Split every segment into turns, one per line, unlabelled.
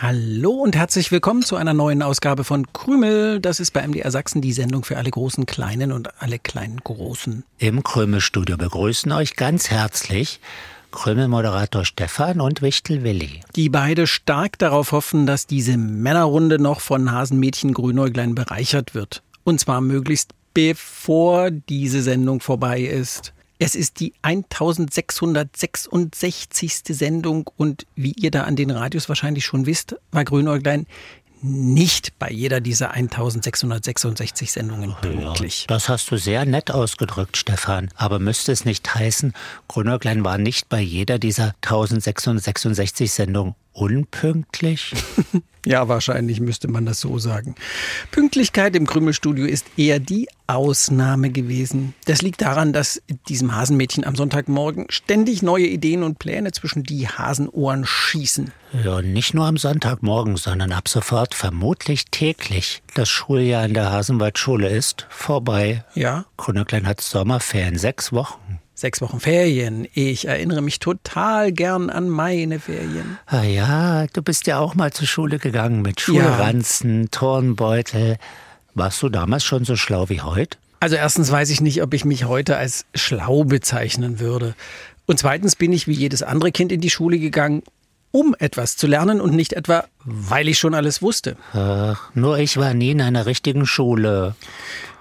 Hallo und herzlich willkommen zu einer neuen Ausgabe von Krümel. Das ist bei MDR Sachsen die Sendung für alle großen Kleinen und alle kleinen Großen.
Im Krümelstudio begrüßen euch ganz herzlich Krümel-Moderator Stefan und Wichtel Willi.
Die beide stark darauf hoffen, dass diese Männerrunde noch von Hasenmädchen Grünäuglein bereichert wird. Und zwar möglichst bevor diese Sendung vorbei ist. Es ist die 1666. Sendung und wie ihr da an den Radios wahrscheinlich schon wisst, war Grünäuglein nicht bei jeder dieser 1666 Sendungen pünktlich.
Ja, das hast du sehr nett ausgedrückt, Stefan. Aber müsste es nicht heißen, Grünäuglein war nicht bei jeder dieser 1666 Sendungen unpünktlich?
ja, wahrscheinlich müsste man das so sagen. Pünktlichkeit im Krümelstudio ist eher die Ausnahme gewesen. Das liegt daran, dass diesem Hasenmädchen am Sonntagmorgen ständig neue Ideen und Pläne zwischen die Hasenohren schießen.
Ja, nicht nur am Sonntagmorgen, sondern ab sofort vermutlich täglich. Das Schuljahr in der Hasenwaldschule ist vorbei.
Ja.
Grünäuglein hat Sommerferien, sechs Wochen.
Sechs Wochen Ferien. Ich erinnere mich total gern an meine Ferien.
Ah ja, du bist ja auch mal zur Schule gegangen mit Schulranzen, ja. Turnbeutel. Warst du damals schon so schlau wie heute?
Also erstens weiß ich nicht, ob ich mich heute als schlau bezeichnen würde. Und zweitens bin ich wie jedes andere Kind in die Schule gegangen, um etwas zu lernen und nicht etwa, weil ich schon alles wusste.
Ach, nur ich war nie in einer richtigen Schule.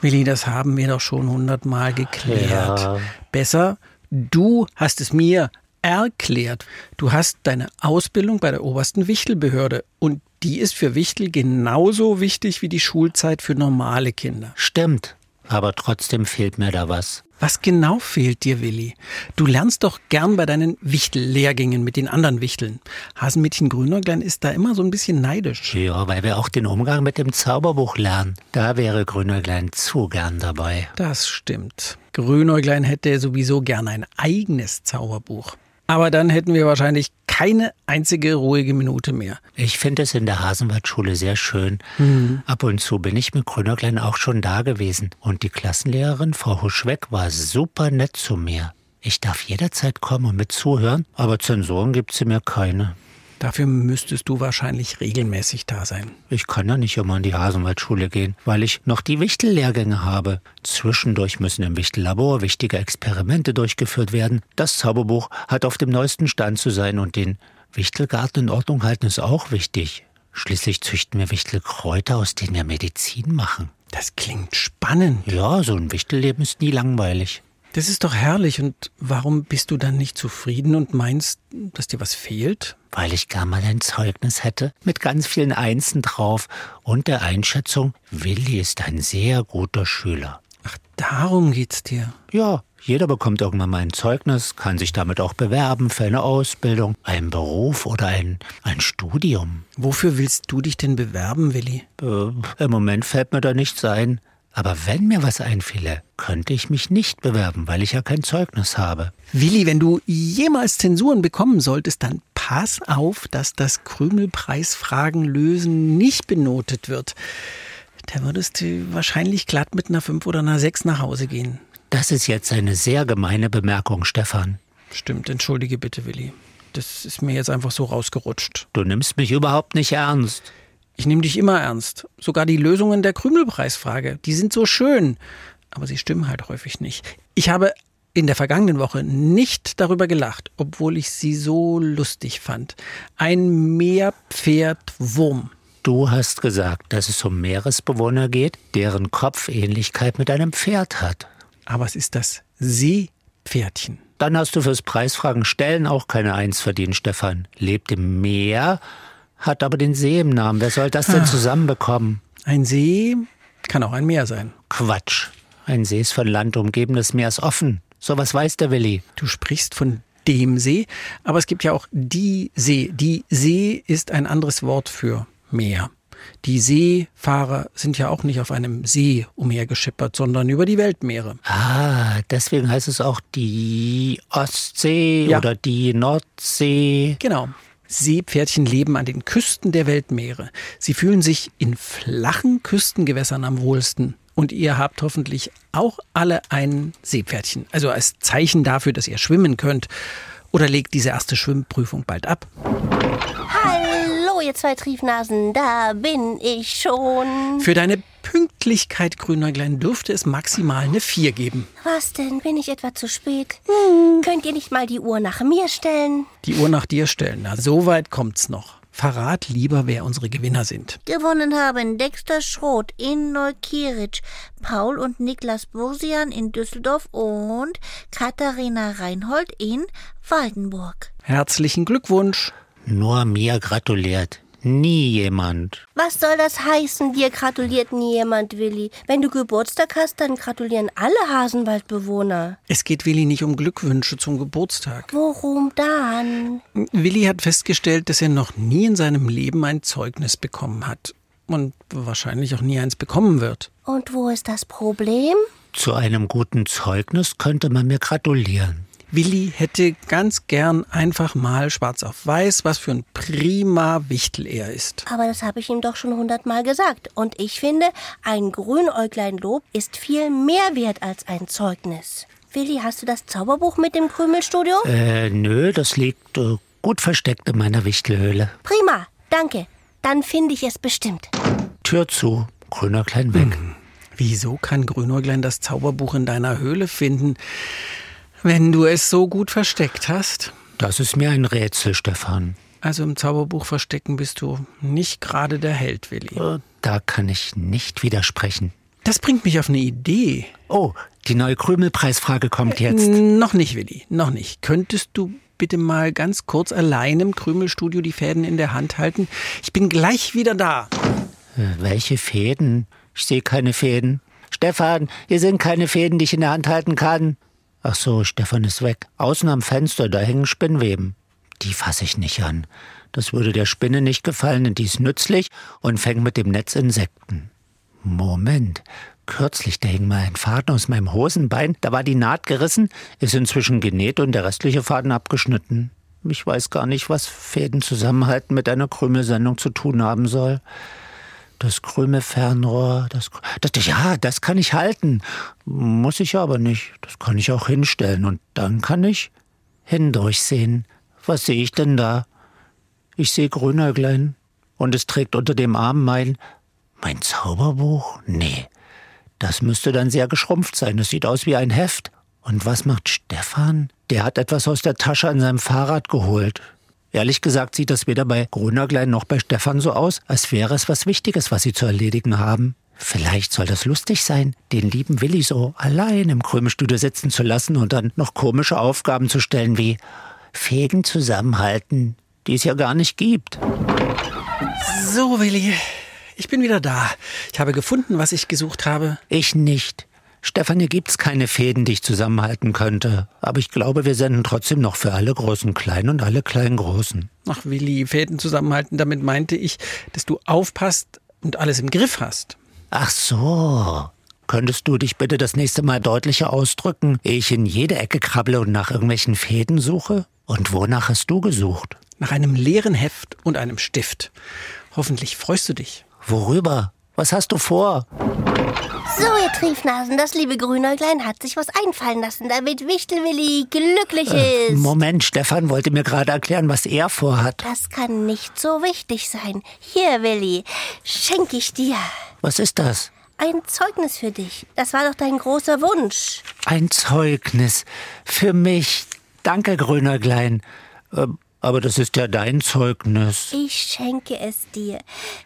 Willi, das haben wir doch schon hundertmal geklärt. Ja. Besser, du hast es mir erklärt. Du hast deine Ausbildung bei der obersten Wichtelbehörde und die ist für Wichtel genauso wichtig wie die Schulzeit für normale Kinder.
Stimmt, aber trotzdem fehlt mir da was.
Was genau fehlt dir, Willi? Du lernst doch gern bei deinen Wichtel-Lehrgängen mit den anderen Wichteln. Hasenmädchen Grünäuglein ist da immer so ein bisschen neidisch.
Ja, weil wir auch den Umgang mit dem Zauberbuch lernen. Da wäre Grünäuglein zu gern dabei.
Das stimmt. Grünäuglein hätte sowieso gern ein eigenes Zauberbuch. Aber dann hätten wir wahrscheinlich keine einzige ruhige Minute mehr.
Ich finde es in der Hasenwaldschule sehr schön. Mhm. Ab und zu bin ich mit Grünäuglein auch schon da gewesen. Und die Klassenlehrerin, Frau Huschweck, war super nett zu mir. Ich darf jederzeit kommen und mit zuhören, aber Zensoren gibt sie mir keine.
Dafür müsstest du wahrscheinlich regelmäßig da sein.
Ich kann ja nicht immer in die Hasenwaldschule gehen, weil ich noch die Wichtellehrgänge habe. Zwischendurch müssen im Wichtellabor wichtige Experimente durchgeführt werden. Das Zauberbuch hat auf dem neuesten Stand zu sein und den Wichtelgarten in Ordnung halten ist auch wichtig. Schließlich züchten wir Wichtelkräuter, aus denen wir Medizin machen.
Das klingt spannend.
Ja, so ein Wichtelleben ist nie langweilig.
Das ist doch herrlich. Und warum bist du dann nicht zufrieden und meinst, dass dir was fehlt?
Weil ich gar mal ein Zeugnis hätte mit ganz vielen Einsen drauf und der Einschätzung, Willi ist ein sehr guter Schüler.
Ach, darum geht's dir.
Ja, jeder bekommt irgendwann mal ein Zeugnis, kann sich damit auch bewerben für eine Ausbildung, einen Beruf oder ein, ein Studium.
Wofür willst du dich denn bewerben, Willi?
Äh, Im Moment fällt mir da nichts ein. Aber wenn mir was einfiele, könnte ich mich nicht bewerben, weil ich ja kein Zeugnis habe.
Willi, wenn du jemals Zensuren bekommen solltest, dann pass auf, dass das Krümelpreisfragen lösen nicht benotet wird. Da würdest du wahrscheinlich glatt mit einer 5 oder einer 6 nach Hause gehen.
Das ist jetzt eine sehr gemeine Bemerkung, Stefan.
Stimmt, entschuldige bitte, Willi. Das ist mir jetzt einfach so rausgerutscht.
Du nimmst mich überhaupt nicht ernst.
Ich nehme dich immer ernst. Sogar die Lösungen der Krümelpreisfrage, die sind so schön. Aber sie stimmen halt häufig nicht. Ich habe in der vergangenen Woche nicht darüber gelacht, obwohl ich sie so lustig fand. Ein Meerpferdwurm.
Du hast gesagt, dass es um Meeresbewohner geht, deren Kopf Ähnlichkeit mit einem Pferd hat.
Aber es ist das Seepferdchen.
Dann hast du fürs Preisfragen stellen auch keine Eins verdient, Stefan. Lebt im Meer, hat aber den See im Namen. Wer soll das denn ah. zusammenbekommen?
Ein See kann auch ein Meer sein.
Quatsch. Ein See ist von Land umgeben, das Meer ist offen. So was weiß der Willi.
Du sprichst von dem See, aber es gibt ja auch die See. Die See ist ein anderes Wort für Meer. Die Seefahrer sind ja auch nicht auf einem See umhergeschippert, sondern über die Weltmeere.
Ah, deswegen heißt es auch die Ostsee ja. oder die Nordsee.
Genau. Seepferdchen leben an den Küsten der Weltmeere. Sie fühlen sich in flachen Küstengewässern am wohlsten. Und ihr habt hoffentlich auch alle ein Seepferdchen. Also als Zeichen dafür, dass ihr schwimmen könnt. Oder legt diese erste Schwimmprüfung bald ab?
Hallo, ihr zwei Triefnasen, da bin ich schon.
Für deine Pünktlichkeit, Grünäuglein, dürfte es maximal eine 4 geben.
Was denn? Bin ich etwa zu spät? Hm. Könnt ihr nicht mal die Uhr nach mir stellen?
Die Uhr nach dir stellen? Na, so weit kommt's noch. Verrat lieber, wer unsere Gewinner sind.
Gewonnen haben Dexter Schroth in Neukirch, Paul und Niklas Bursian in Düsseldorf und Katharina Reinhold in Waldenburg.
Herzlichen Glückwunsch.
Nur mir gratuliert. Nie jemand.
Was soll das heißen, dir gratuliert nie jemand, Willi? Wenn du Geburtstag hast, dann gratulieren alle Hasenwaldbewohner.
Es geht Willi nicht um Glückwünsche zum Geburtstag.
Worum dann?
Willi hat festgestellt, dass er noch nie in seinem Leben ein Zeugnis bekommen hat. Und wahrscheinlich auch nie eins bekommen wird.
Und wo ist das Problem?
Zu einem guten Zeugnis könnte man mir gratulieren.
Willi hätte ganz gern einfach mal schwarz auf weiß, was für ein prima Wichtel er ist.
Aber das habe ich ihm doch schon hundertmal gesagt. Und ich finde, ein Grünäugleinlob ist viel mehr wert als ein Zeugnis. Willi, hast du das Zauberbuch mit dem Krümelstudio?
Äh, nö, das liegt äh, gut versteckt in meiner Wichtelhöhle.
Prima, danke. Dann finde ich es bestimmt.
Tür zu, Grünäuglein weg. Hm.
Wieso kann Grünäuglein das Zauberbuch in deiner Höhle finden? Wenn du es so gut versteckt hast.
Das ist mir ein Rätsel, Stefan.
Also im Zauberbuch verstecken bist du nicht gerade der Held, Willi.
Äh, da kann ich nicht widersprechen.
Das bringt mich auf eine Idee.
Oh, die neue Krümelpreisfrage kommt jetzt.
Noch nicht, Willi, noch nicht. Könntest du bitte mal ganz kurz allein im Krümelstudio die Fäden in der Hand halten? Ich bin gleich wieder da.
Äh, welche Fäden? Ich sehe keine Fäden. Stefan, hier sind keine Fäden, die ich in der Hand halten kann. Ach so, Stefan ist weg. Außen am Fenster, da hängen Spinnweben. Die fasse ich nicht an. Das würde der Spinne nicht gefallen, denn die ist nützlich und fängt mit dem Netz Insekten. Moment. Kürzlich, da hing mal ein Faden aus meinem Hosenbein, da war die Naht gerissen, ist inzwischen genäht und der restliche Faden abgeschnitten. Ich weiß gar nicht, was Fäden zusammenhalten mit einer Krümelsendung zu tun haben soll. Das krümme Fernrohr, das, das, ja, das kann ich halten. Muss ich aber nicht. Das kann ich auch hinstellen. Und dann kann ich hindurchsehen. Was sehe ich denn da? Ich sehe Grünäuglein. Und es trägt unter dem Arm mein, mein Zauberbuch? Nee. Das müsste dann sehr geschrumpft sein. Es sieht aus wie ein Heft. Und was macht Stefan? Der hat etwas aus der Tasche an seinem Fahrrad geholt. Ehrlich gesagt sieht das weder bei Grünäuglein noch bei Stefan so aus, als wäre es was Wichtiges, was sie zu erledigen haben. Vielleicht soll das lustig sein, den lieben Willi so allein im Krümelstudio sitzen zu lassen und dann noch komische Aufgaben zu stellen wie Fäden zusammenhalten, die es ja gar nicht gibt.
So, Willi, ich bin wieder da. Ich habe gefunden, was ich gesucht habe.
Ich nicht. Stefan, hier gibt's keine Fäden, die ich zusammenhalten könnte. Aber ich glaube, wir senden trotzdem noch für alle Großen klein und alle kleinen Großen.
Ach, Willi, Fäden zusammenhalten, damit meinte ich, dass du aufpasst und alles im Griff hast.
Ach so. Könntest du dich bitte das nächste Mal deutlicher ausdrücken, ehe ich in jede Ecke krabble und nach irgendwelchen Fäden suche? Und wonach hast du gesucht?
Nach einem leeren Heft und einem Stift. Hoffentlich freust du dich.
Worüber? Was hast du vor?
So, ihr Triefnasen, das liebe Grünäuglein hat sich was einfallen lassen, damit Wichtelwilli glücklich äh, ist.
Moment, Stefan wollte mir gerade erklären, was er vorhat.
Das kann nicht so wichtig sein. Hier, Willi, schenke ich dir.
Was ist das?
Ein Zeugnis für dich. Das war doch dein großer Wunsch.
Ein Zeugnis. Für mich. Danke, Grünäuglein. Ähm, aber das ist ja dein Zeugnis.
Ich schenke es dir.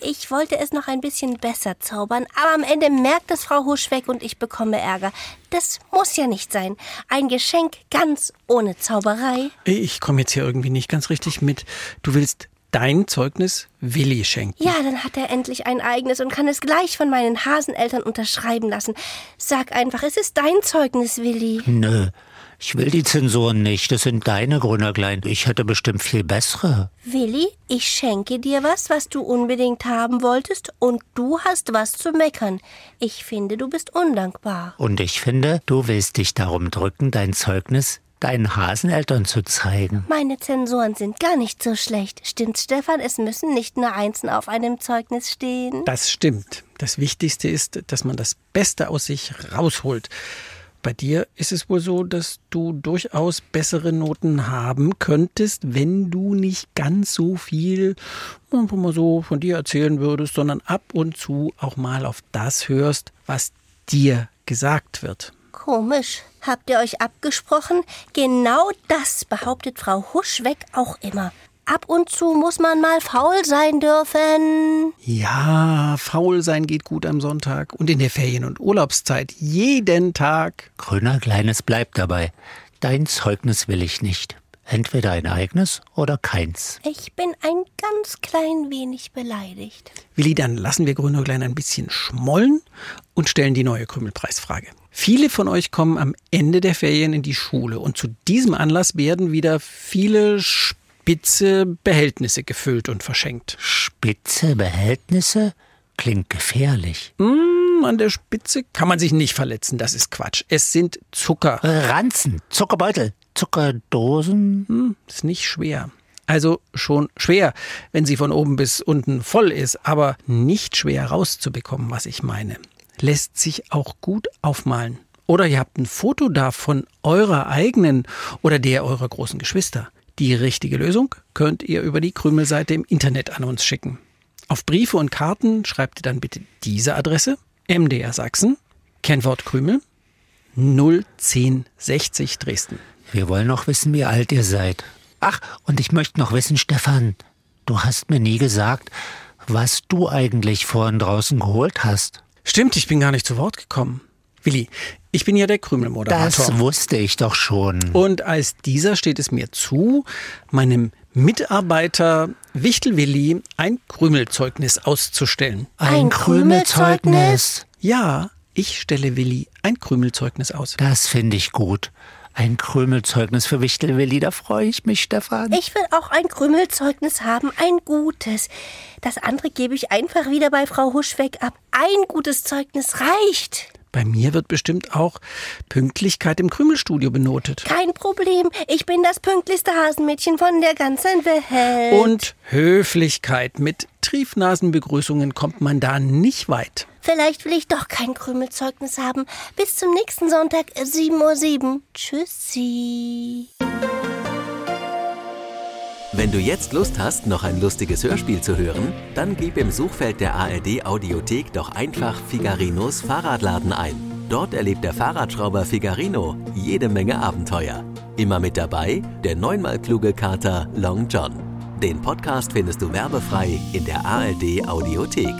Ich wollte es noch ein bisschen besser zaubern, aber am Ende merkt es Frau Huschweg und ich bekomme Ärger. Das muss ja nicht sein. Ein Geschenk ganz ohne Zauberei.
Ich komme jetzt hier irgendwie nicht ganz richtig mit. Du willst dein Zeugnis Willi schenken.
Ja, dann hat er endlich ein eigenes und kann es gleich von meinen Haseneltern unterschreiben lassen. Sag einfach, es ist dein Zeugnis, Willi.
Nö. Ich will die Zensuren nicht, das sind deine Grünerglein. Ich hätte bestimmt viel bessere.
Willi, ich schenke dir was, was du unbedingt haben wolltest, und du hast was zu meckern. Ich finde, du bist undankbar.
Und ich finde, du willst dich darum drücken, dein Zeugnis deinen Haseneltern zu zeigen.
Meine Zensoren sind gar nicht so schlecht. Stimmt's, Stefan? Es müssen nicht nur Einsen auf einem Zeugnis stehen.
Das stimmt. Das Wichtigste ist, dass man das Beste aus sich rausholt. Bei dir ist es wohl so, dass du durchaus bessere Noten haben könntest, wenn du nicht ganz so viel mal so von dir erzählen würdest, sondern ab und zu auch mal auf das hörst, was dir gesagt wird.
Komisch. Habt ihr euch abgesprochen? Genau das behauptet Frau Huschweg auch immer. Ab und zu muss man mal faul sein dürfen.
Ja, faul sein geht gut am Sonntag und in der Ferien- und Urlaubszeit jeden Tag.
Grüner Kleines bleibt dabei. Dein Zeugnis will ich nicht. Entweder ein eigenes oder keins.
Ich bin ein ganz klein wenig beleidigt.
Willi, dann lassen wir Grünäuglein ein bisschen schmollen und stellen die neue Krümelpreisfrage. Viele von euch kommen am Ende der Ferien in die Schule und zu diesem Anlass werden wieder viele spitze Behältnisse gefüllt und verschenkt.
Spitze Behältnisse? Klingt gefährlich.
Mm, an der Spitze kann man sich nicht verletzen, das ist Quatsch. Es sind Zucker.
Ranzen, Zuckerbeutel, Zuckerdosen?
Hm, ist nicht schwer. Also schon schwer, wenn sie von oben bis unten voll ist, aber nicht schwer rauszubekommen, was ich meine. Lässt sich auch gut aufmalen. Oder ihr habt ein Foto da von eurer eigenen oder der eurer großen Geschwister. Die richtige Lösung könnt ihr über die Krümelseite im Internet an uns schicken. Auf Briefe und Karten schreibt ihr dann bitte diese Adresse: MDR Sachsen, Kennwort Krümel, 01060 Dresden.
Wir wollen noch wissen, wie alt ihr seid. Ach, und ich möchte noch wissen, Stefan, du hast mir nie gesagt, was du eigentlich vorhin draußen geholt hast.
Stimmt, ich bin gar nicht zu Wort gekommen. Willi, ich bin ja der Krümelmoderator.
Das wusste ich doch schon.
Und als dieser steht es mir zu, meinem Mitarbeiter Wichtel Willi ein Krümelzeugnis auszustellen.
Ein Krümelzeugnis?
Ja, ich stelle Willi ein Krümelzeugnis aus.
Das finde ich gut. Ein Krümelzeugnis für Wichtelwilli, da freue ich mich, Stefan.
Ich will auch ein Krümelzeugnis haben, ein gutes. Das andere gebe ich einfach wieder bei Frau Huschweg ab. Ein gutes Zeugnis reicht.
Bei mir wird bestimmt auch Pünktlichkeit im Krümelstudio benotet.
Kein Problem. Ich bin das pünktlichste Hasenmädchen von der ganzen Welt.
Und Höflichkeit. Mit Triefnasenbegrüßungen kommt man da nicht weit.
Vielleicht will ich doch kein Krümelzeugnis haben. Bis zum nächsten Sonntag, 7.07 Uhr. Tschüssi.
Wenn du jetzt Lust hast, noch ein lustiges Hörspiel zu hören, dann gib im Suchfeld der ARD Audiothek doch einfach Figarinos Fahrradladen ein. Dort erlebt der Fahrradschrauber Figarino jede Menge Abenteuer. Immer mit dabei der neunmal kluge Kater Long John. Den Podcast findest du werbefrei in der ARD Audiothek.